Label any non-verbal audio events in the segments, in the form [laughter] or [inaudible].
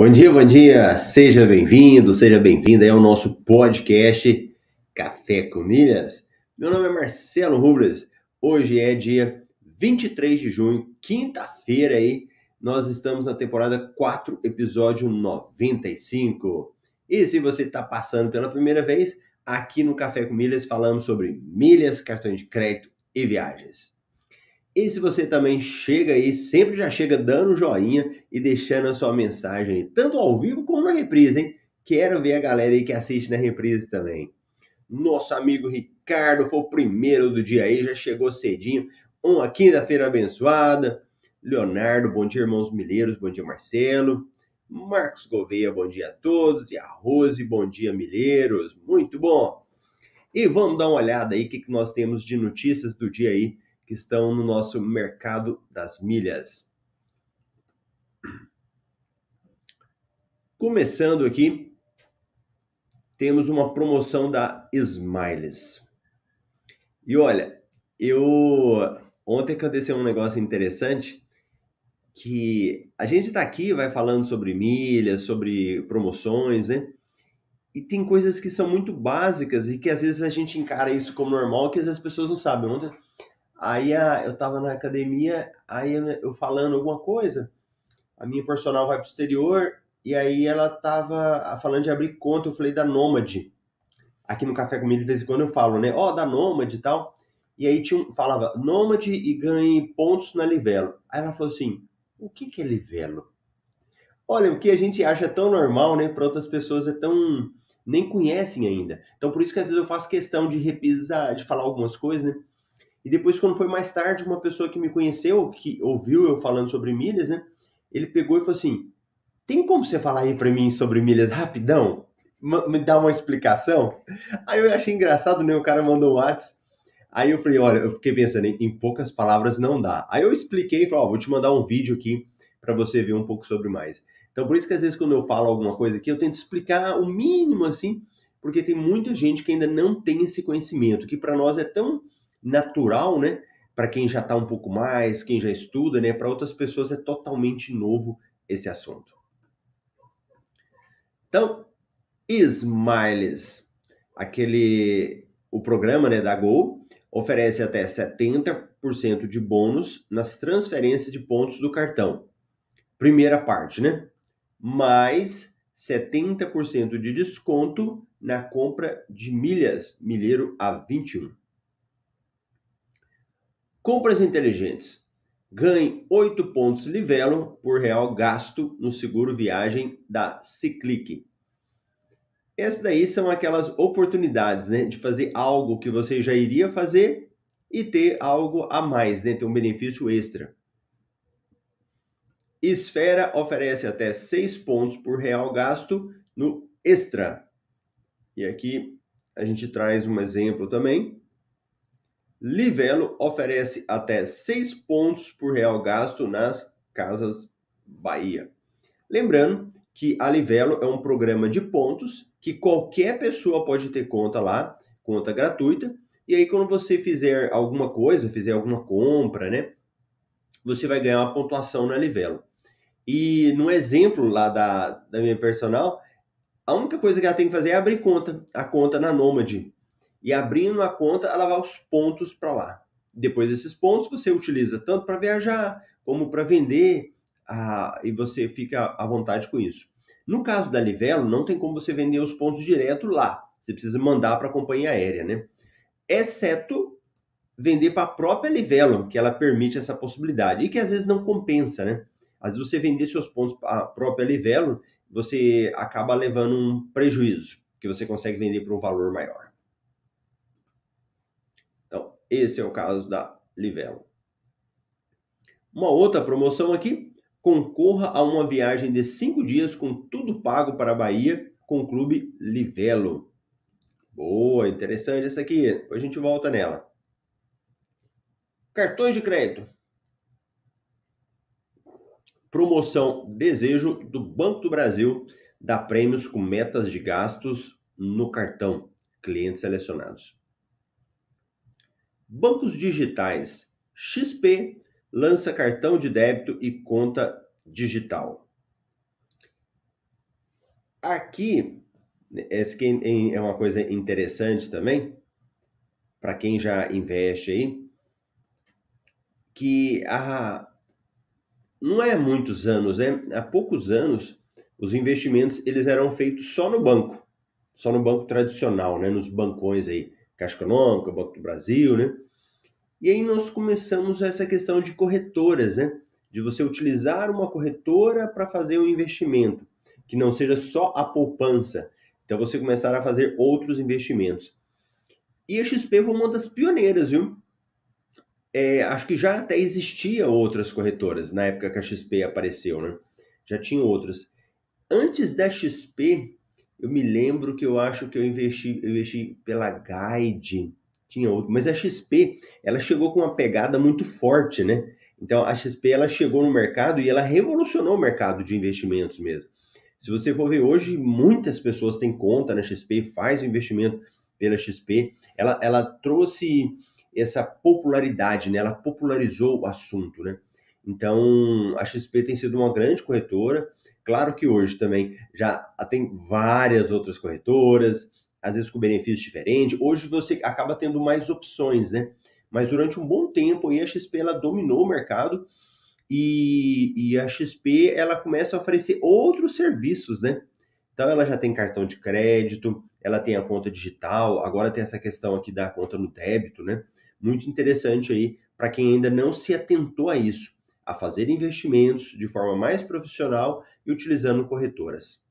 Bom dia, bom dia, seja bem-vindo, seja bem-vinda ao nosso podcast Café com Milhas. Meu nome é Marcelo Rubles, hoje é dia 23 de junho, quinta-feira aí, nós estamos na temporada 4, episódio 95. E se você está passando pela primeira vez, aqui no Café com Milhas falamos sobre milhas, cartões de crédito e viagens. E se você também chega aí, sempre já chega dando joinha e deixando a sua mensagem, tanto ao vivo como na reprise, hein? Quero ver a galera aí que assiste na reprise também. Nosso amigo Ricardo foi o primeiro do dia aí, já chegou cedinho. Uma quinta-feira abençoada. Leonardo, bom dia, irmãos Milheiros, bom dia, Marcelo. Marcos Gouveia, bom dia a todos. E a Rose, bom dia, Milheiros. Muito bom. E vamos dar uma olhada aí o que, que nós temos de notícias do dia aí que estão no nosso mercado das milhas. Começando aqui, temos uma promoção da Smiles. E olha, eu ontem aconteceu um negócio interessante que a gente está aqui, vai falando sobre milhas, sobre promoções, né? E tem coisas que são muito básicas e que às vezes a gente encara isso como normal, que às vezes as pessoas não sabem. Ontem Aí a, eu tava na academia, aí eu falando alguma coisa, a minha personal vai pro exterior, e aí ela tava falando de abrir conta, eu falei da Nômade. Aqui no Café Comigo, de vez em quando eu falo, né? Ó, oh, da Nômade e tal. E aí tinha falava Nômade e ganhe pontos na Livelo. Aí ela falou assim: o que, que é Livelo? Olha, o que a gente acha tão normal, né? Para outras pessoas é tão. nem conhecem ainda. Então por isso que às vezes eu faço questão de repisar, de falar algumas coisas, né? E depois, quando foi mais tarde, uma pessoa que me conheceu, que ouviu eu falando sobre milhas, né? Ele pegou e falou assim: tem como você falar aí para mim sobre milhas rapidão? Me dá uma explicação? Aí eu achei engraçado, né? O cara mandou um WhatsApp. Aí eu falei, olha, eu fiquei pensando, em, em poucas palavras não dá. Aí eu expliquei e falei, ó, vou te mandar um vídeo aqui para você ver um pouco sobre mais. Então, por isso que às vezes quando eu falo alguma coisa aqui, eu tento explicar o mínimo assim, porque tem muita gente que ainda não tem esse conhecimento, que para nós é tão natural, né? Para quem já está um pouco mais, quem já estuda, né? Para outras pessoas é totalmente novo esse assunto. Então, Smiles, aquele o programa, né, da Gol oferece até 70% de bônus nas transferências de pontos do cartão. Primeira parte, né? Mais 70% de desconto na compra de milhas, milheiro a 21. Compras inteligentes. Ganhe 8 pontos Livelo por real gasto no seguro viagem da Ciclic. Essas daí são aquelas oportunidades, né, de fazer algo que você já iria fazer e ter algo a mais, né, ter um benefício extra. Esfera oferece até 6 pontos por real gasto no extra. E aqui a gente traz um exemplo também. Livelo oferece até 6 pontos por real gasto nas Casas Bahia. Lembrando que a Livelo é um programa de pontos que qualquer pessoa pode ter conta lá, conta gratuita, e aí quando você fizer alguma coisa, fizer alguma compra, né, você vai ganhar uma pontuação na Livelo. E no exemplo lá da, da minha personal, a única coisa que ela tem que fazer é abrir conta, a conta na Nomad. E abrindo a conta, ela vai os pontos para lá. Depois desses pontos, você utiliza tanto para viajar como para vender, ah, e você fica à vontade com isso. No caso da Livelo, não tem como você vender os pontos direto lá. você precisa mandar para a companhia aérea, né? Exceto vender para a própria Livelo, que ela permite essa possibilidade, e que às vezes não compensa, né? Às vezes você vender seus pontos para a própria Livelo, você acaba levando um prejuízo, que você consegue vender por um valor maior. Esse é o caso da Livelo. Uma outra promoção aqui, concorra a uma viagem de cinco dias com tudo pago para a Bahia com o Clube Livelo. Boa, interessante essa aqui. Depois a gente volta nela. Cartões de crédito. Promoção Desejo do Banco do Brasil dá prêmios com metas de gastos no cartão. Clientes selecionados. Bancos digitais. XP lança cartão de débito e conta digital. Aqui, aqui é uma coisa interessante também, para quem já investe aí, que há, não é muitos anos, né? há poucos anos, os investimentos eles eram feitos só no banco, só no banco tradicional, né? nos bancões aí, Caixa Econômica, Banco do Brasil, né? E aí nós começamos essa questão de corretoras, né? De você utilizar uma corretora para fazer um investimento, que não seja só a poupança. Então você começar a fazer outros investimentos. E a XP foi uma das pioneiras, viu? É, acho que já até existia outras corretoras na época que a XP apareceu, né? Já tinha outras. Antes da XP, eu me lembro que eu acho que eu investi, eu investi pela Guide tinha outro, mas a XP, ela chegou com uma pegada muito forte, né? Então a XP ela chegou no mercado e ela revolucionou o mercado de investimentos mesmo. Se você for ver hoje, muitas pessoas têm conta na XP, faz investimento pela XP. Ela, ela trouxe essa popularidade, né? Ela popularizou o assunto, né? Então, a XP tem sido uma grande corretora. Claro que hoje também já tem várias outras corretoras, às vezes com benefícios diferentes. Hoje você acaba tendo mais opções, né? Mas durante um bom tempo a XP ela dominou o mercado e, e a XP ela começa a oferecer outros serviços, né? Então ela já tem cartão de crédito, ela tem a conta digital, agora tem essa questão aqui da conta no débito, né? Muito interessante aí para quem ainda não se atentou a isso, a fazer investimentos de forma mais profissional e utilizando corretoras.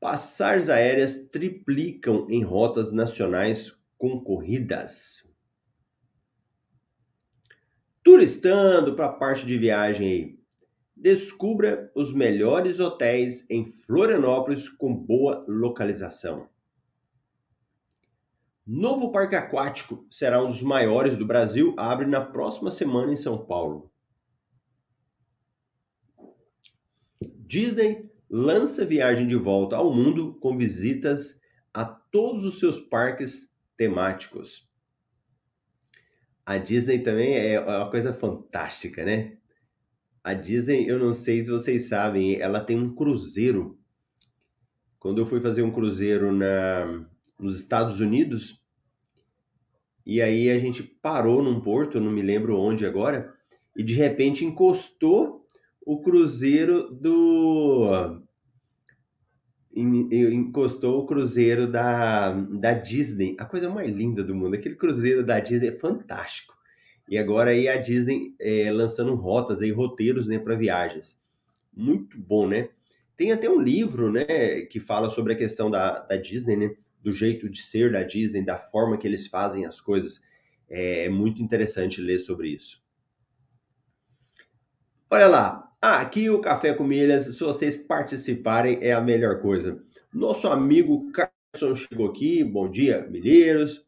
Passagens aéreas triplicam em rotas nacionais concorridas. Turistando para a parte de viagem aí. Descubra os melhores hotéis em Florianópolis com boa localização. Novo parque aquático será um dos maiores do Brasil, abre na próxima semana em São Paulo. Disney lança viagem de volta ao mundo com visitas a todos os seus parques temáticos. A Disney também é uma coisa fantástica, né? A Disney, eu não sei se vocês sabem, ela tem um cruzeiro. Quando eu fui fazer um cruzeiro na, nos Estados Unidos, e aí a gente parou num porto, não me lembro onde agora, e de repente encostou o cruzeiro do encostou o cruzeiro da, da Disney, a coisa mais linda do mundo. Aquele cruzeiro da Disney é fantástico. E agora aí a Disney é, lançando rotas aí, roteiros né, para viagens. Muito bom, né? Tem até um livro, né, que fala sobre a questão da, da Disney, né? Do jeito de ser da Disney, da forma que eles fazem as coisas. É, é muito interessante ler sobre isso. Olha lá, ah, aqui o Café com Milhas, se vocês participarem, é a melhor coisa. Nosso amigo Carson chegou aqui, bom dia, milheiros.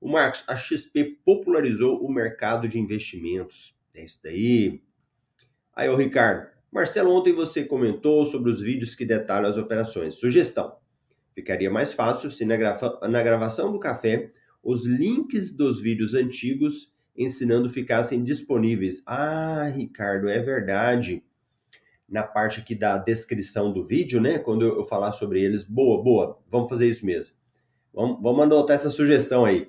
O Marcos, a XP popularizou o mercado de investimentos. É isso daí. Aí, o Ricardo, Marcelo, ontem você comentou sobre os vídeos que detalham as operações. Sugestão: ficaria mais fácil se na, grava na gravação do café os links dos vídeos antigos ensinando ficassem disponíveis. Ah, Ricardo, é verdade na parte aqui da descrição do vídeo, né? Quando eu, falar sobre eles. Boa, boa, vamos fazer isso mesmo. Vamos, vamos adotar essa sugestão aí.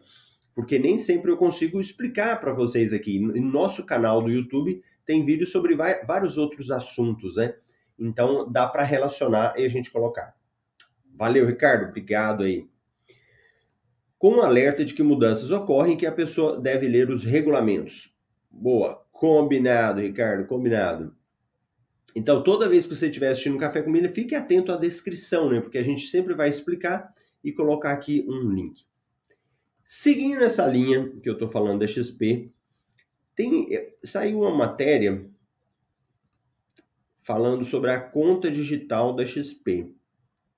Porque nem sempre eu consigo explicar para vocês aqui. Em nosso canal do YouTube tem vídeos sobre vários outros assuntos, né? Então dá para relacionar e a gente colocar. Valeu, Ricardo. Obrigado aí. Com um alerta de que mudanças ocorrem que a pessoa deve ler os regulamentos. Boa. Combinado, Ricardo, combinado. Então, toda vez que você estiver assistindo Café com Milha, fique atento à descrição, né? Porque a gente sempre vai explicar e colocar aqui um link. Seguindo essa linha que eu estou falando da XP, tem, saiu uma matéria falando sobre a conta digital da XP.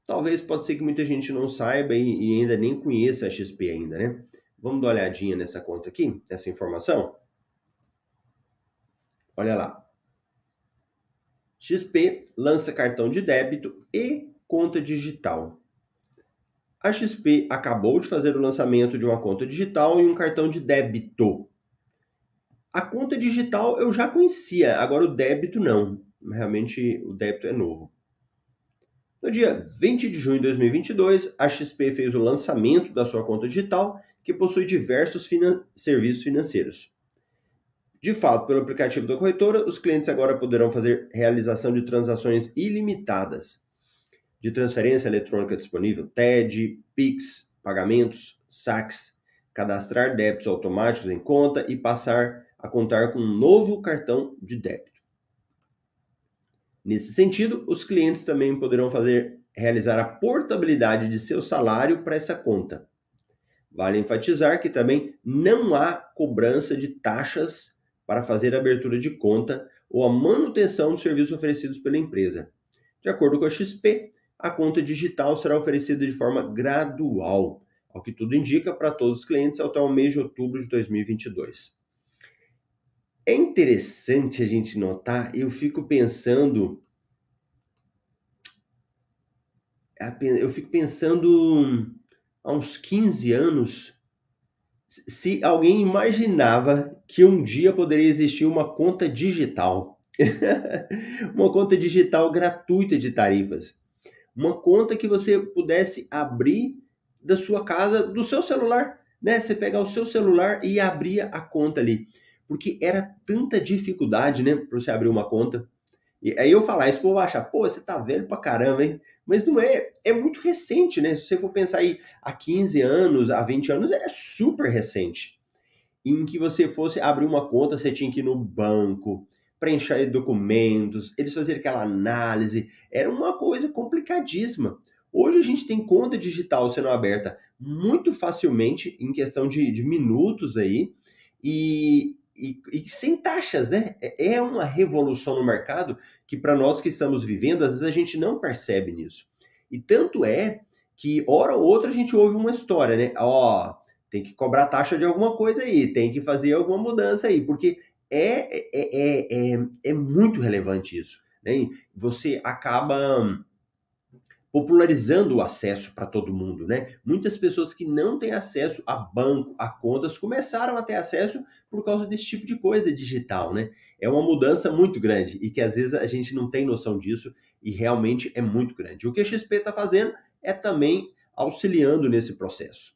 Talvez pode ser que muita gente não saiba e, e ainda nem conheça a XP ainda, né? Vamos dar uma olhadinha nessa conta aqui, nessa informação? Olha lá. XP lança cartão de débito e conta digital. A XP acabou de fazer o lançamento de uma conta digital e um cartão de débito. A conta digital eu já conhecia, agora o débito não. Realmente o débito é novo. No dia 20 de junho de 2022, a XP fez o lançamento da sua conta digital, que possui diversos finan serviços financeiros. De fato, pelo aplicativo da corretora, os clientes agora poderão fazer realização de transações ilimitadas de transferência eletrônica disponível, TED, PIX, pagamentos, saques, cadastrar débitos automáticos em conta e passar a contar com um novo cartão de débito. Nesse sentido, os clientes também poderão fazer realizar a portabilidade de seu salário para essa conta. Vale enfatizar que também não há cobrança de taxas para fazer a abertura de conta ou a manutenção dos serviços oferecidos pela empresa. De acordo com a XP, a conta digital será oferecida de forma gradual, ao que tudo indica para todos os clientes até o mês de outubro de 2022. É interessante a gente notar, eu fico pensando. Eu fico pensando há uns 15 anos se alguém imaginava que um dia poderia existir uma conta digital. [laughs] uma conta digital gratuita de tarifas. Uma conta que você pudesse abrir da sua casa, do seu celular. Né? Você pegar o seu celular e abrir a conta ali porque era tanta dificuldade, né, para você abrir uma conta. E aí eu falar isso, o povo acha, pô, você tá velho pra caramba, hein? Mas não é, é muito recente, né? Se você for pensar aí há 15 anos, há 20 anos, é super recente. Em que você fosse abrir uma conta, você tinha que ir no banco, preencher documentos, eles faziam aquela análise, era uma coisa complicadíssima. Hoje a gente tem conta digital sendo aberta muito facilmente, em questão de, de minutos aí, e, e, e, sem taxas, né? É, é uma revolução no mercado que para nós que estamos vivendo, às vezes a gente não percebe nisso. E tanto é que hora ou outra a gente ouve uma história, né? Ó, tem que cobrar taxa de alguma coisa aí, tem que fazer alguma mudança aí, porque é, é, é, é, é muito relevante isso. Né? Você acaba popularizando o acesso para todo mundo, né? Muitas pessoas que não têm acesso a banco, a contas, começaram a ter acesso por causa desse tipo de coisa digital, né? É uma mudança muito grande e que às vezes a gente não tem noção disso e realmente é muito grande. O que a XP está fazendo é também auxiliando nesse processo.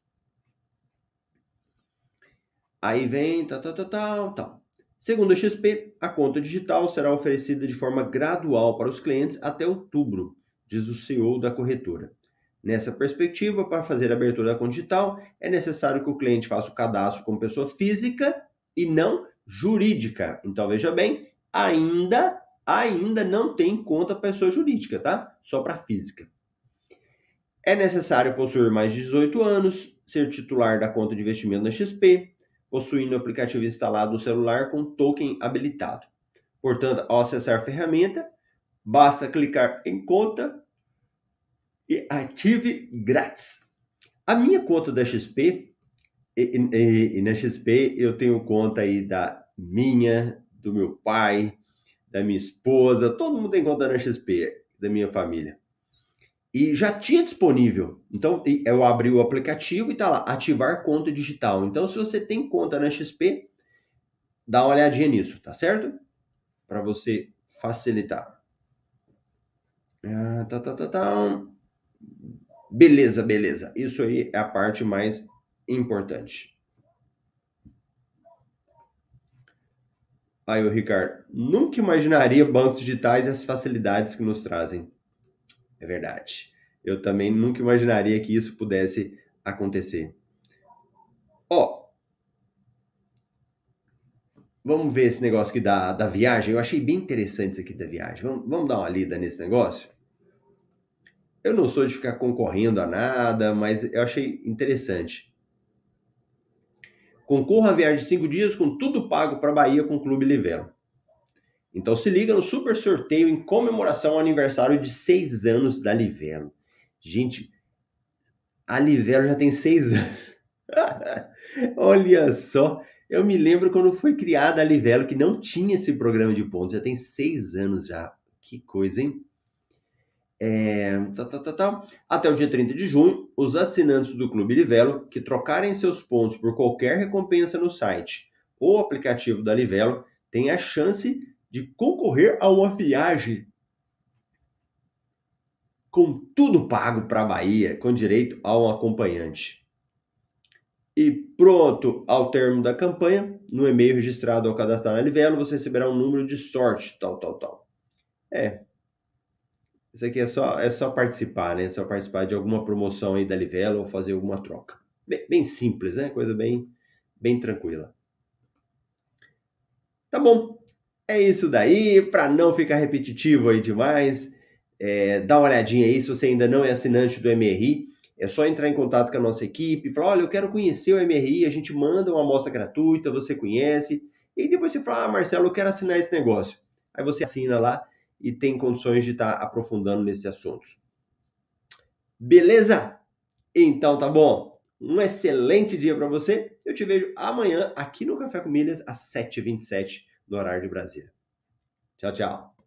Aí vem tal, tal, tal, tal, tal. Segundo a XP, a conta digital será oferecida de forma gradual para os clientes até outubro diz o CEO da corretora. Nessa perspectiva, para fazer a abertura da conta digital, é necessário que o cliente faça o cadastro como pessoa física e não jurídica. Então, veja bem, ainda ainda não tem conta pessoa jurídica, tá? Só para física. É necessário possuir mais de 18 anos, ser titular da conta de investimento na XP, possuindo o aplicativo instalado no celular com token habilitado. Portanto, ao acessar a ferramenta, Basta clicar em conta e ative grátis. A minha conta da XP, e, e, e, na XP eu tenho conta aí da minha, do meu pai, da minha esposa, todo mundo tem conta na XP, da minha família. E já tinha disponível. Então eu abri o aplicativo e tá lá, ativar conta digital. Então se você tem conta na XP, dá uma olhadinha nisso, tá certo? Para você facilitar. Ah, tá, tá, tá, tá. Beleza, beleza. Isso aí é a parte mais importante. Aí o Ricardo, nunca imaginaria bancos digitais e as facilidades que nos trazem. É verdade. Eu também nunca imaginaria que isso pudesse acontecer. Ó, vamos ver esse negócio aqui da, da viagem. Eu achei bem interessante isso aqui da viagem. Vamos, vamos dar uma lida nesse negócio? Eu não sou de ficar concorrendo a nada, mas eu achei interessante. Concorra a viagem de cinco dias com tudo pago para Bahia com o Clube Livelo. Então se liga no super sorteio em comemoração ao aniversário de seis anos da Livelo. Gente, a Livelo já tem seis anos. [laughs] Olha só, eu me lembro quando foi criada a Livelo, que não tinha esse programa de pontos. Já tem seis anos já. Que coisa, hein? É, tá, tá, tá. Até o dia 30 de junho, os assinantes do Clube Livelo que trocarem seus pontos por qualquer recompensa no site ou aplicativo da Livelo têm a chance de concorrer a uma viagem com tudo pago para a Bahia, com direito a um acompanhante. E pronto, ao termo da campanha, no e-mail registrado ao cadastrar na Livelo, você receberá um número de sorte, tal, tal, tal. É, isso aqui é só, é só participar, né? É só participar de alguma promoção aí da Livelo ou fazer alguma troca. Bem, bem simples, né? Coisa bem, bem tranquila. Tá bom. É isso daí. Para não ficar repetitivo aí demais, é, dá uma olhadinha aí. Se você ainda não é assinante do MRI, é só entrar em contato com a nossa equipe falar: olha, eu quero conhecer o MRI. A gente manda uma amostra gratuita, você conhece. E depois você fala: ah, Marcelo, eu quero assinar esse negócio. Aí você assina lá e tem condições de estar tá aprofundando nesses assuntos. Beleza? Então tá bom. Um excelente dia para você. Eu te vejo amanhã aqui no Café com Milhas às 7h27 no horário de Brasília. Tchau, tchau.